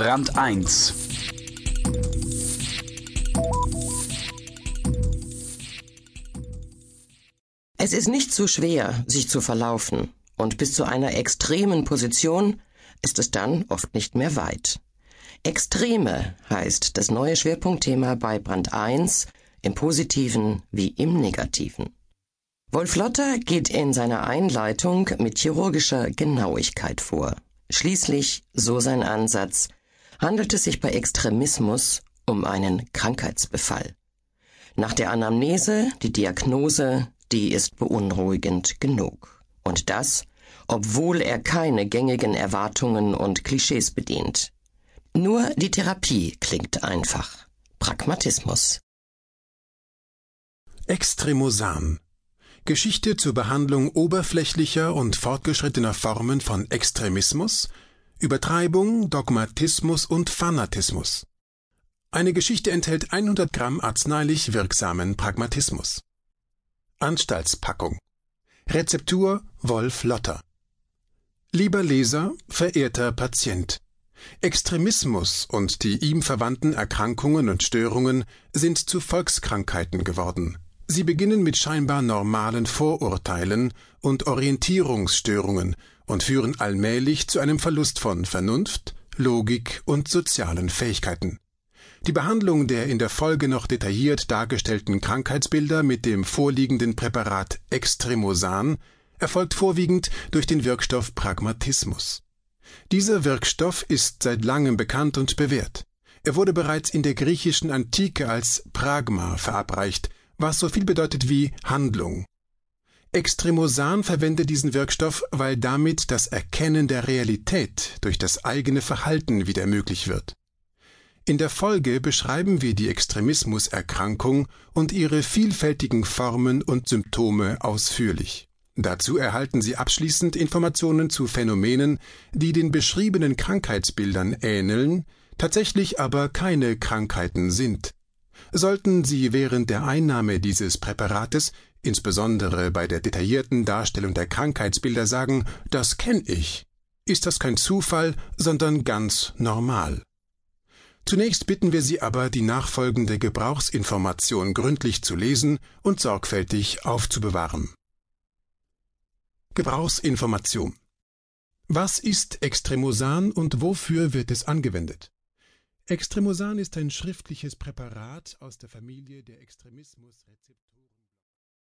Brand 1 Es ist nicht so schwer, sich zu verlaufen, und bis zu einer extremen Position ist es dann oft nicht mehr weit. Extreme heißt das neue Schwerpunktthema bei Brand 1 im positiven wie im negativen. Wolf Lotter geht in seiner Einleitung mit chirurgischer Genauigkeit vor. Schließlich, so sein Ansatz, handelt es sich bei Extremismus um einen Krankheitsbefall. Nach der Anamnese, die Diagnose, die ist beunruhigend genug. Und das, obwohl er keine gängigen Erwartungen und Klischees bedient. Nur die Therapie klingt einfach. Pragmatismus. Extremosan. Geschichte zur Behandlung oberflächlicher und fortgeschrittener Formen von Extremismus, Übertreibung, Dogmatismus und Fanatismus. Eine Geschichte enthält 100 Gramm arzneilich wirksamen Pragmatismus. Anstaltspackung. Rezeptur Wolf Lotter. Lieber Leser, verehrter Patient. Extremismus und die ihm verwandten Erkrankungen und Störungen sind zu Volkskrankheiten geworden. Sie beginnen mit scheinbar normalen Vorurteilen und Orientierungsstörungen und führen allmählich zu einem Verlust von Vernunft, Logik und sozialen Fähigkeiten. Die Behandlung der in der Folge noch detailliert dargestellten Krankheitsbilder mit dem vorliegenden Präparat Extremosan erfolgt vorwiegend durch den Wirkstoff Pragmatismus. Dieser Wirkstoff ist seit langem bekannt und bewährt. Er wurde bereits in der griechischen Antike als Pragma verabreicht, was so viel bedeutet wie Handlung. Extremosan verwendet diesen Wirkstoff, weil damit das Erkennen der Realität durch das eigene Verhalten wieder möglich wird. In der Folge beschreiben wir die Extremismuserkrankung und ihre vielfältigen Formen und Symptome ausführlich. Dazu erhalten Sie abschließend Informationen zu Phänomenen, die den beschriebenen Krankheitsbildern ähneln, tatsächlich aber keine Krankheiten sind. Sollten Sie während der Einnahme dieses Präparates, insbesondere bei der detaillierten Darstellung der Krankheitsbilder, sagen, das kenne ich, ist das kein Zufall, sondern ganz normal. Zunächst bitten wir Sie aber, die nachfolgende Gebrauchsinformation gründlich zu lesen und sorgfältig aufzubewahren. Gebrauchsinformation Was ist Extremosan und wofür wird es angewendet? Extremosan ist ein schriftliches Präparat aus der Familie der Extremismusrezeptoren